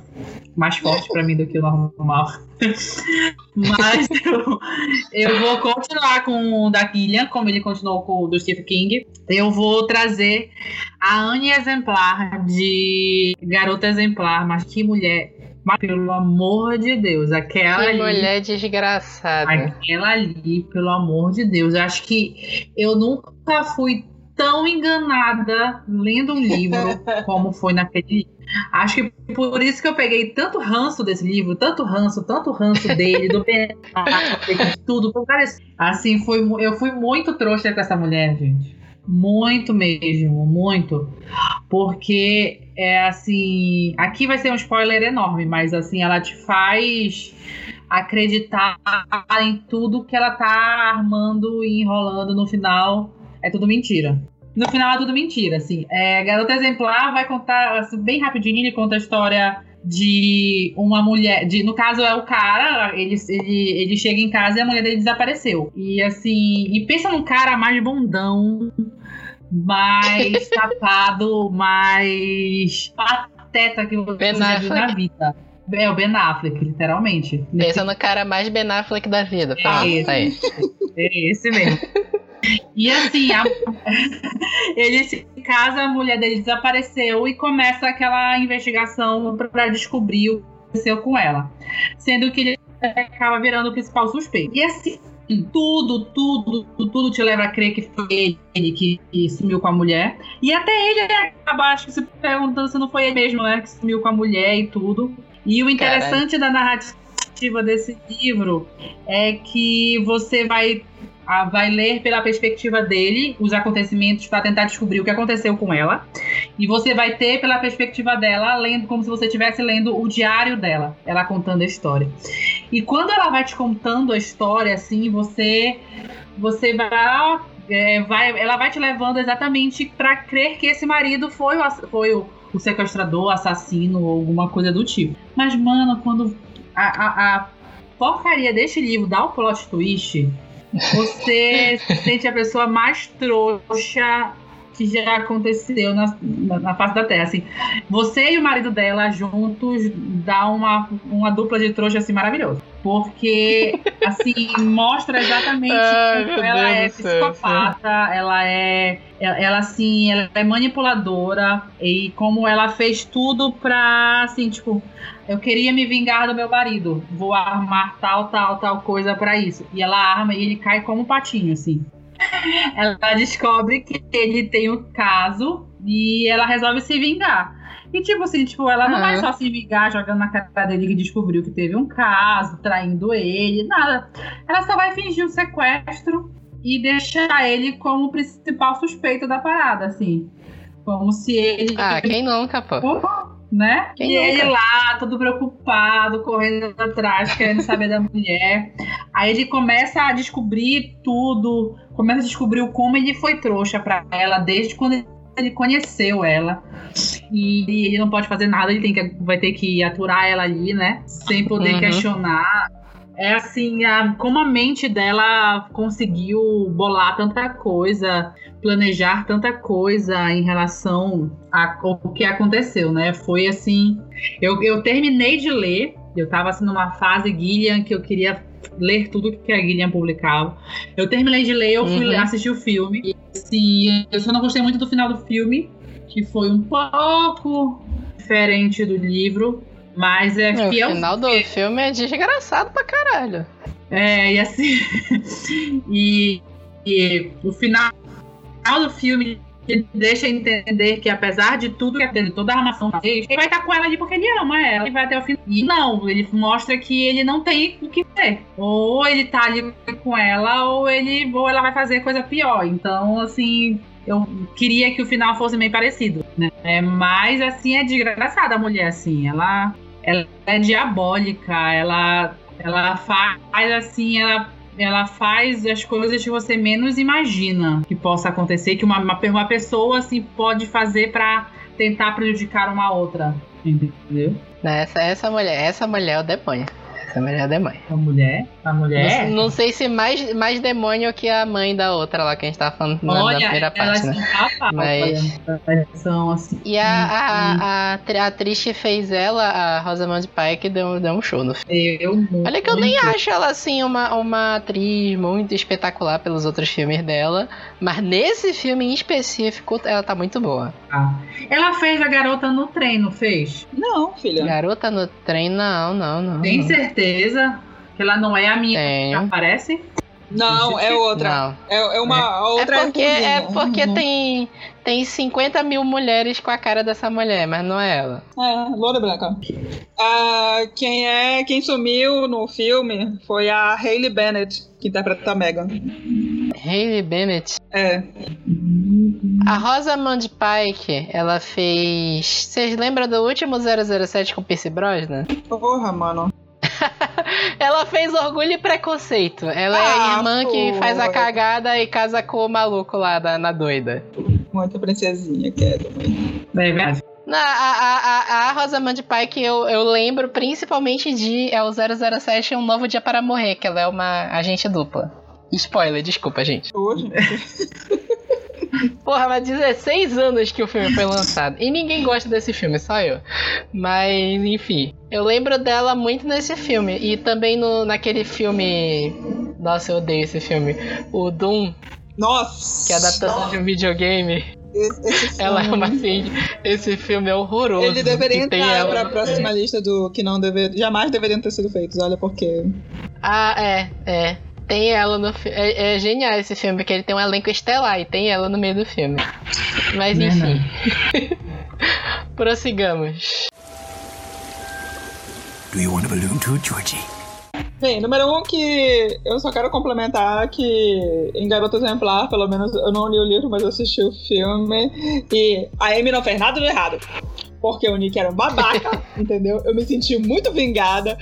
mais forte pra mim do que o normal. Mas eu, eu vou continuar com o da Killian, como ele continuou com o do Stephen King. Eu vou trazer a Anne exemplar de Garota Exemplar, mas que mulher. Mas, pelo amor de Deus, aquela Que ali. mulher desgraçada. Aquela ali, pelo amor de Deus, eu acho que eu nunca fui tão enganada lendo um livro como foi naquele livro. Acho que por isso que eu peguei tanto ranço desse livro, tanto ranço, tanto ranço dele, do de tudo. Assim, foi, eu fui muito trouxa com essa mulher, gente. Muito mesmo, muito. Porque é assim. Aqui vai ser um spoiler enorme, mas assim, ela te faz acreditar em tudo que ela tá armando e enrolando no final. É tudo mentira. No final é tudo mentira, assim. É, Garota Exemplar vai contar, assim, bem rapidinho, ele conta a história de uma mulher. De, no caso, é o cara, ele, ele, ele chega em casa e a mulher dele desapareceu. E assim. E pensa num cara mais bundão, mais tapado, mais pateta que você Ben já viu na vida. É o Ben Affleck, literalmente. Pensa no cara mais Ben Affleck da vida. Pronto, É tá aí. É esse mesmo. E assim, a- ele se casa, a mulher dele desapareceu e começa aquela investigação pra descobrir o que aconteceu com ela. Sendo que ele acaba virando o principal suspeito. E assim, tudo, tudo, tudo te leva a crer que foi ele que, que sumiu com a mulher. E até ele acaba, acho que se perguntando se não foi ele mesmo, né, que sumiu com a mulher e tudo. E o interessante da narrativa desse livro é que você vai ah, vai ler pela perspectiva dele os acontecimentos para tentar descobrir o que aconteceu com ela. E você vai ter pela perspectiva dela, lendo como se você estivesse lendo o diário dela, ela contando a história. E quando ela vai te contando a história, assim, você você vai, é, vai ela vai te levando exatamente para crer que esse marido foi o, foi o, o sequestrador, assassino ou alguma coisa do tipo. Mas mano, quando a, a, a porcaria deste livro dá o plot twist, você se sente a pessoa mais trouxa que já aconteceu na, na, na face da Terra. Assim, você e o marido dela juntos dá uma, uma dupla de trouxa assim maravilhosa. Porque, assim, mostra exatamente Ai, ela Deus é do céu, psicopata, ela é. Ela, assim, ela é manipuladora e como ela fez tudo pra, assim, tipo, eu queria me vingar do meu marido. Vou armar tal, tal, tal coisa pra isso. E ela arma e ele cai como um patinho, assim. Ela descobre que ele tem o caso e ela resolve se vingar. E tipo assim, tipo, ela não Ah. vai só se vingar jogando na cara dele que descobriu que teve um caso, traindo ele, nada. Ela só vai fingir o sequestro e deixar ele como o principal suspeito da parada, assim. Como se ele Ah, quem nunca, pô? Né? Quem e nunca? ele lá, todo preocupado, correndo atrás, querendo saber da mulher. Aí ele começa a descobrir tudo, começa a descobrir o como ele foi trouxa pra ela desde quando ele conheceu ela. E ele não pode fazer nada, ele tem que, vai ter que aturar ela ali, né? Sem poder Uhum. questionar. É assim, a- como a mente dela conseguiu bolar tanta coisa, planejar tanta coisa em relação a- ao que aconteceu, né? Foi assim. Eu, eu terminei de ler, eu tava assim numa fase Gillian que eu queria ler tudo que a Gillian publicava. Eu terminei de ler, eu fui Uhum. assistir o filme. E, assim, eu só não gostei muito do final do filme, que foi um pouco diferente do livro. Mas é O fiel. final do filme é desgraçado pra caralho. É, e assim. e, e o final do filme deixa entender que apesar de tudo que de toda a armação fez, ele vai estar com ela ali porque ele ama ela e vai até o fim. E não, ele mostra que ele não tem o que fazer. Ou ele tá ali com ela, ou ele ou ela vai fazer coisa pior. Então, assim, eu queria que o final fosse meio parecido, né? É, mas assim é desgraçada a mulher, assim. Ela, ela é diabólica, ela, ela faz assim, ela ela faz as coisas que você menos imagina que possa acontecer, que uma, uma, pessoa assim pode fazer pra tentar prejudicar uma outra. Entendeu? Essa, essa mulher, essa mulher é o mulher é demônio. A mulher, a mulher. Não, não sei se mais, mais demônio que a mãe da outra lá que a gente tava falando na, na Olha, primeira elas parte, né? Mas- são assim. E a, a, a, a atriz que fez ela, a Rosamund Pike, deu, deu um show no filme. Eu, Olha que eu nem muito. acho ela assim uma, uma atriz muito espetacular pelos outros filmes dela, mas nesse filme em específico ela tá muito boa. Ah. Ela fez a garota no trem, não fez? Não, filha. Garota no trem, não, não, não. Tem não. Certeza que ela não é a minha que Tenho. aparece? Não, é outra. Não. É, é uma a outra. é porque, é porque Uhum. tem, tem 50 mil mulheres com a cara dessa mulher, mas não é ela. É, loura branca. Ah, quem é quem sumiu no filme foi a Hailey Bennett, que interpreta a Megan. Hayley Bennett. É. A Rosamund Pike, ela fez. Vocês lembram do último 007 com Pierce Brosnan? Porra, mano. Ela fez Orgulho e Preconceito. Ela é a Ah, irmã que pô. faz a cagada e casa com o maluco lá da, na doida. Muita princesinha, quero. É verdade. Na, a, a, a, a Rosamund Pike eu, eu lembro principalmente de é o 007 Um Novo Dia para Morrer, que ela é uma agente dupla. Spoiler, desculpa, gente. Hoje. Porra, mas 16 anos que o filme foi lançado. E ninguém gosta desse filme, só eu. Mas, enfim. Eu lembro dela muito nesse filme. E também no, naquele filme. Nossa, eu odeio esse filme. O Doom, Nossa! que é a adaptação de um videogame. Esse, esse Ela é uma assim. Esse filme é horroroso. Ele deveria tem entrar ela- pra próxima lista do que não dever, jamais deveriam ter sido feitos. Olha, porque. Ah, é, é. Tem ela no filme. É, é genial esse filme, porque ele tem um elenco estelar e tem ela no meio do filme. Mas enfim. Prossigamos. Do you want a balloon too, Georgie? Bem, número um que eu só quero complementar que em Garota Exemplar, pelo menos eu não li o livro, mas eu assisti o filme. E a Amy não fez nada do errado. Porque o Nick era um babaca, entendeu? Eu me senti muito vingada,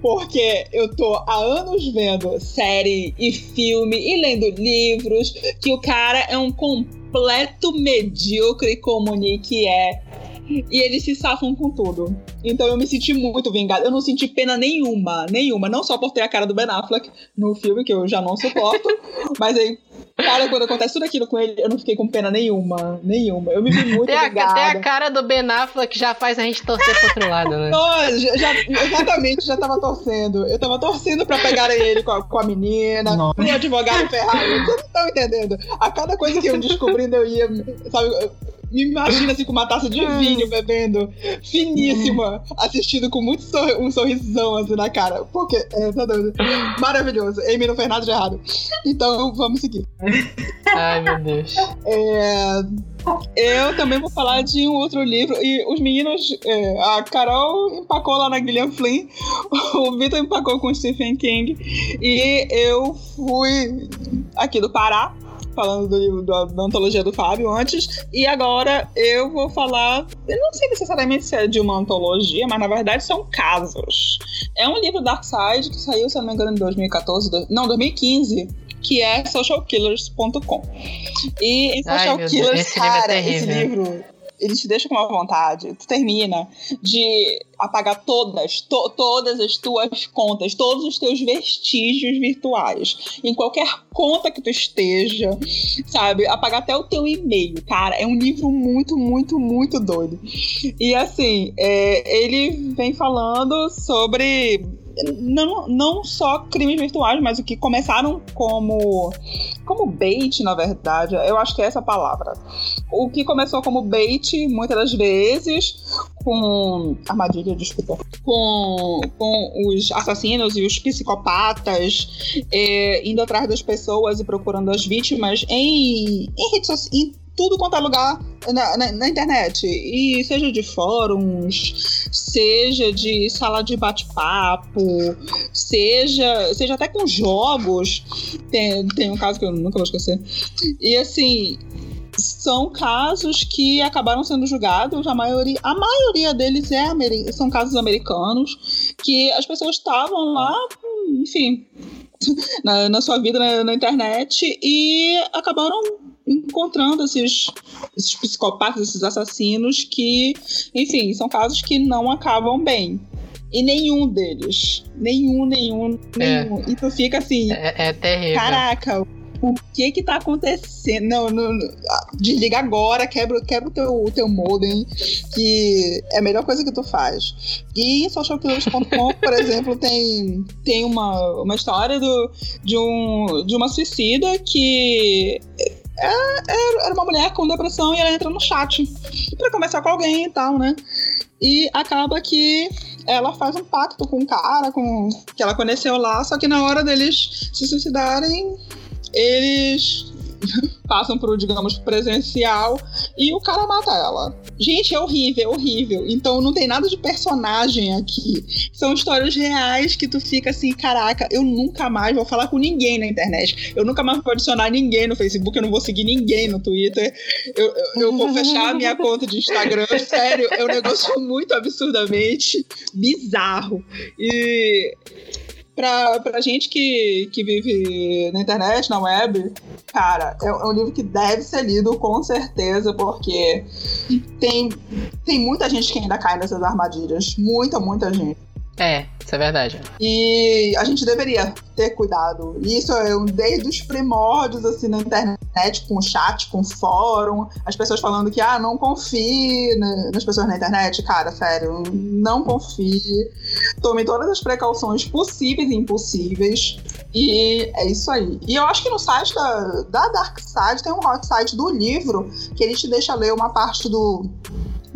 porque eu tô há anos vendo série e filme e lendo livros que o cara é um completo medíocre como o Nick é. E eles se safam com tudo. Então eu me senti muito vingada. Eu não senti pena nenhuma, nenhuma. Não só por ter a cara do Ben Affleck no filme, que eu já não suporto, mas aí, cara, quando acontece tudo aquilo com ele, eu não fiquei com pena nenhuma. Nenhuma. Eu me vi muito Tem a, vingada. tem a cara do Ben Affleck que já faz a gente torcer pro outro lado, né? Nossa, já, já- exatamente, já tava torcendo. Eu tava torcendo pra pegarem ele com a, com a menina, Nossa. com o advogado ferrado. Vocês não estão entendendo. A cada coisa que eu descobrindo, eu ia, sabe, eu me imagino assim com uma taça de vinho bebendo, finíssima, assistindo com muito um sorrisão assim na cara. Porque, é, tá doido. Maravilhoso. Amy não fez nada de errado. Então, vamos seguir. Ai, meu Deus. É, eu também vou falar de um outro livro. E os meninos, é, a Carol empacou lá na Gillian Flynn, o Vitor empacou com o Stephen King. E eu fui aqui do Pará falando do livro da, da antologia do Fábio antes. E agora eu vou falar. Eu não sei necessariamente se é de uma antologia, mas na verdade são casos. É um livro Dark Side que saiu, se eu não me engano, em 2014. Não, 2015 que é socialkillers.com. E em Social Ai, Killers, esse cara, livro é esse livro ele te deixa com uma vontade. Tu termina de apagar todas, to- todas as tuas contas, todos os teus vestígios virtuais. Em qualquer conta que tu esteja, sabe? Apagar até o teu e-mail, cara. É um livro muito, muito, muito doido. E assim, é, ele vem falando sobre. Não, não só crimes virtuais, mas o que começaram como como bait, na verdade, eu acho que é essa palavra. O que começou como bait, muitas das vezes, com. Armadilha, desculpa. Com, com os assassinos e os psicopatas é, indo atrás das pessoas e procurando as vítimas em, em redes sociais. Tudo quanto é lugar na, na, na internet. E seja de fóruns, seja de sala de bate-papo, seja, seja até com jogos. Tem, tem um caso que eu nunca vou esquecer. E assim, são casos que acabaram sendo julgados, a maioria, a maioria deles é são casos americanos, que as pessoas estavam lá, enfim, na, na sua vida na, na internet e acabaram encontrando esses, esses psicopatas, esses assassinos que, enfim, são casos que não acabam bem. E nenhum deles. Nenhum, nenhum, É. nenhum. E tu fica assim, É, é terrível. Caraca, o que que tá acontecendo? Não, não, não. Ah, desliga agora, quebra, quebra o teu, o teu modem, que é a melhor coisa que tu faz. E em socialkillers.com, por exemplo, tem, tem uma, uma história do, de, um, de uma suicida que é- é- era uma mulher com depressão e ela entra no chat pra conversar com alguém e tal, né? E acaba que ela faz um pacto com um cara com, que ela conheceu lá, só que na hora deles se suicidarem, eles passam pro, digamos, presencial e o cara mata ela. Gente, é horrível, é horrível. Então não tem nada de personagem aqui. São histórias reais que tu fica assim, caraca, eu nunca mais vou falar com ninguém na internet. Eu nunca mais vou adicionar ninguém no Facebook, eu não vou seguir ninguém no Twitter. Eu, eu, eu vou fechar a minha conta de Instagram. Sério, é um negócio muito absurdamente bizarro. E pra, pra gente que, que vive na internet, na web, cara, é, é um livro que deve ser lido com certeza, porque tem, tem muita gente que ainda cai nessas armadilhas. Muita, muita gente. É, isso é verdade. E a gente deveria ter cuidado. Isso é um desde os primórdios, assim, na internet, com chat, com fórum, as pessoas falando que, ah, não confie na- nas pessoas na internet. Cara, sério, não confie. Tome todas as precauções possíveis e impossíveis. E é isso aí. E eu acho que no site da, da Dark Side tem um hot site do livro que ele te deixa ler uma parte do.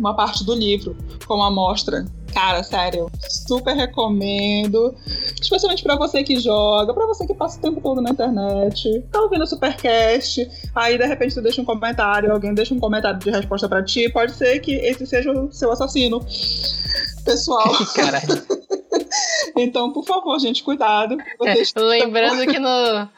Uma parte do livro, como amostra. Cara, sério, super recomendo. Especialmente pra você que joga, pra você que passa o tempo todo na internet, tá ouvindo o Supercast, aí de repente tu deixa um comentário, alguém deixa um comentário de resposta pra ti, pode ser que esse seja o seu assassino. Pessoal, Caralho. Então, por favor, gente, cuidado. Vocês Lembrando que no,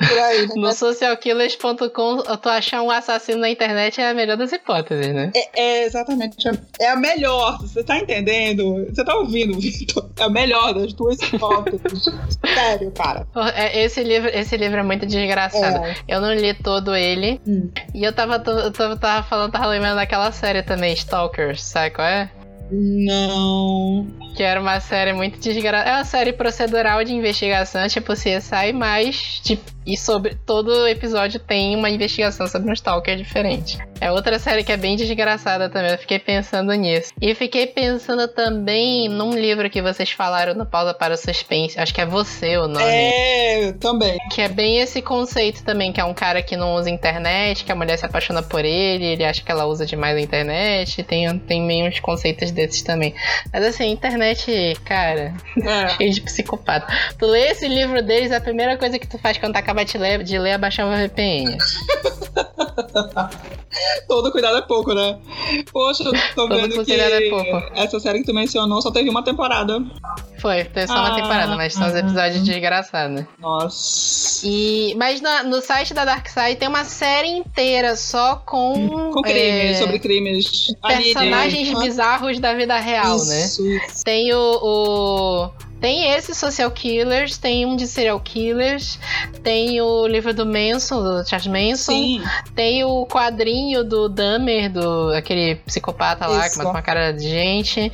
aí, né? no socialkillers.com tu achar um assassino na internet é a melhor das hipóteses, né? É, é exatamente. É a melhor. Você tá entendendo? Você tá ouvindo, Vitor? É a melhor das duas hipóteses. Sério, cara. É- Esse livro, esse livro é muito desgraçado. É. Eu não li todo ele. Hum. E eu tava, eu tava, tava falando, tava lembrando daquela série também, Stalkers, sabe qual é? Não. Que era uma série muito desgraçada. É uma série procedural de investigação, tipo CSI, mas tipo, e sobre todo episódio tem uma investigação sobre um stalker diferente. É outra série que é bem desgraçada também. Eu fiquei pensando nisso. E fiquei pensando também num livro que vocês falaram no Pausa para o Suspense. Acho que é você o nome. É, também. Que é bem esse conceito também, que é um cara que não usa internet, que a mulher se apaixona por ele, ele acha que ela usa demais a internet, tem, tem meio uns conceitos desses também. Mas assim, a internet, cara, É. cheio de psicopata. Tu lê esse livro deles, a primeira coisa que tu faz quando tá acabar de ler, de ler abaixava a VPN. Todo cuidado é pouco, né? Poxa, eu tô Todo vendo que é pouco. essa série que tu mencionou só teve uma temporada. Foi, teve só uma Ah, temporada, mas são os episódios desgraçados. Nossa. E, mas na- no site da Dark Side tem uma série inteira só com, Com crimes, é, sobre crimes. personagens bizarros da vida real, né? Isso, isso. Tem o, o- Tem esse Social Killers, tem um de Serial Killers, tem o livro do Manson, do Charles Manson, Sim, tem o quadrinho do Dahmer, do aquele psicopata lá Isso. que mata uma cara de gente.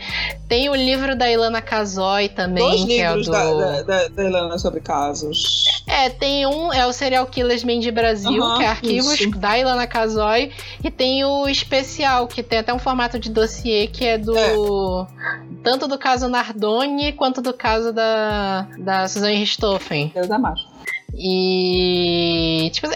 Tem o livro da Ilana Kazoy também, dois que é o do. da, da, da, Ilana sobre casos. É, tem um, é o Serial Killers Man de Brasil, Aham, que é arquivos isso. da Ilana Kazoy, e tem o especial, que tem até um formato de dossiê, que é do. Tanto do caso Nardoni quanto do caso da, da Suzanne Richthofen. Deus é macho. E. Tipo, é-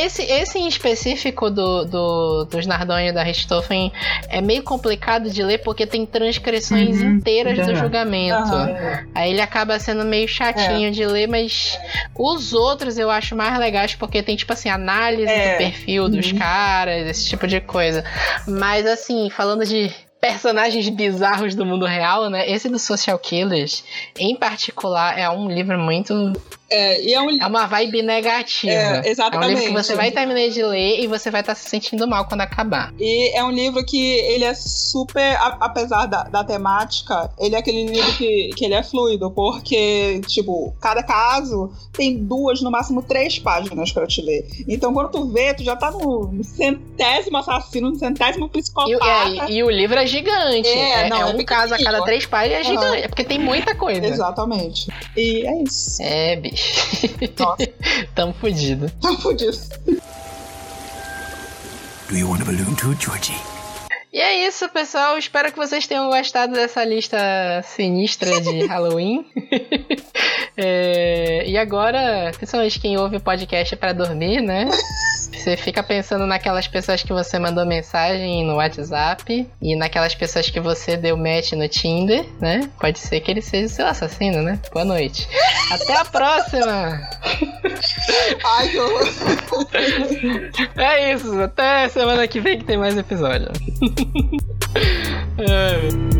é- esse, esse em específico do, do, dos Nardoni e da Richthofen é meio complicado de ler porque tem transcrições Uhum, inteiras do julgamento. Aham. Aí ele acaba sendo meio chatinho de ler, mas os outros eu acho mais legais porque tem, tipo assim, análise É. do perfil dos Uhum. caras, esse tipo de coisa. Mas assim, falando de personagens bizarros do mundo real, né? Esse do Social Killers, em particular, é um livro muito. É, e é um É uma vibe negativa. É, É um livro que exatamente. você vai terminar de ler e você vai estar se sentindo mal quando acabar. E é um livro que ele é super, apesar da, da temática, ele é aquele livro que, que ele é fluido, porque, tipo, cada caso tem duas, no máximo três páginas pra te ler. Então, quando tu vê, tu já tá no centésimo assassino, no centésimo E, psicopata. é, e o livro é gigante. É, É, não, é é um caso a cada três páginas, é gigante. É porque tem muita coisa. Exatamente. E é isso. É, Nossa. Tamo fudido. Tamo disso. Do you want a balloon too, Georgie? E é isso, pessoal. Espero que vocês tenham gostado dessa lista sinistra de Halloween. É, e agora, principalmente quem ouve o podcast pra dormir, né? Você fica pensando naquelas pessoas que você mandou mensagem no WhatsApp e naquelas pessoas que você deu match no Tinder, né? Pode ser que ele seja o seu assassino, né? Boa noite. Até a próxima! Ai, que horror. É isso, até semana que vem que tem mais episódio. É.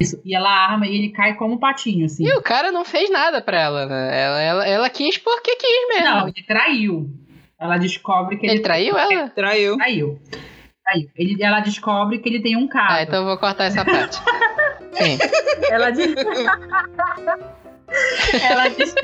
Isso. E ela arma e ele cai como um patinho, assim. E o cara não fez nada pra ela, né? Ela, ela, ela quis porque quis mesmo. Não, ele traiu. Ela descobre que ele, Ele traiu ela? Traiu. traiu. Traiu. Ele, ela descobre que ele tem um caso. Ah, então eu vou cortar essa parte. Sim. Ela diz. ela diz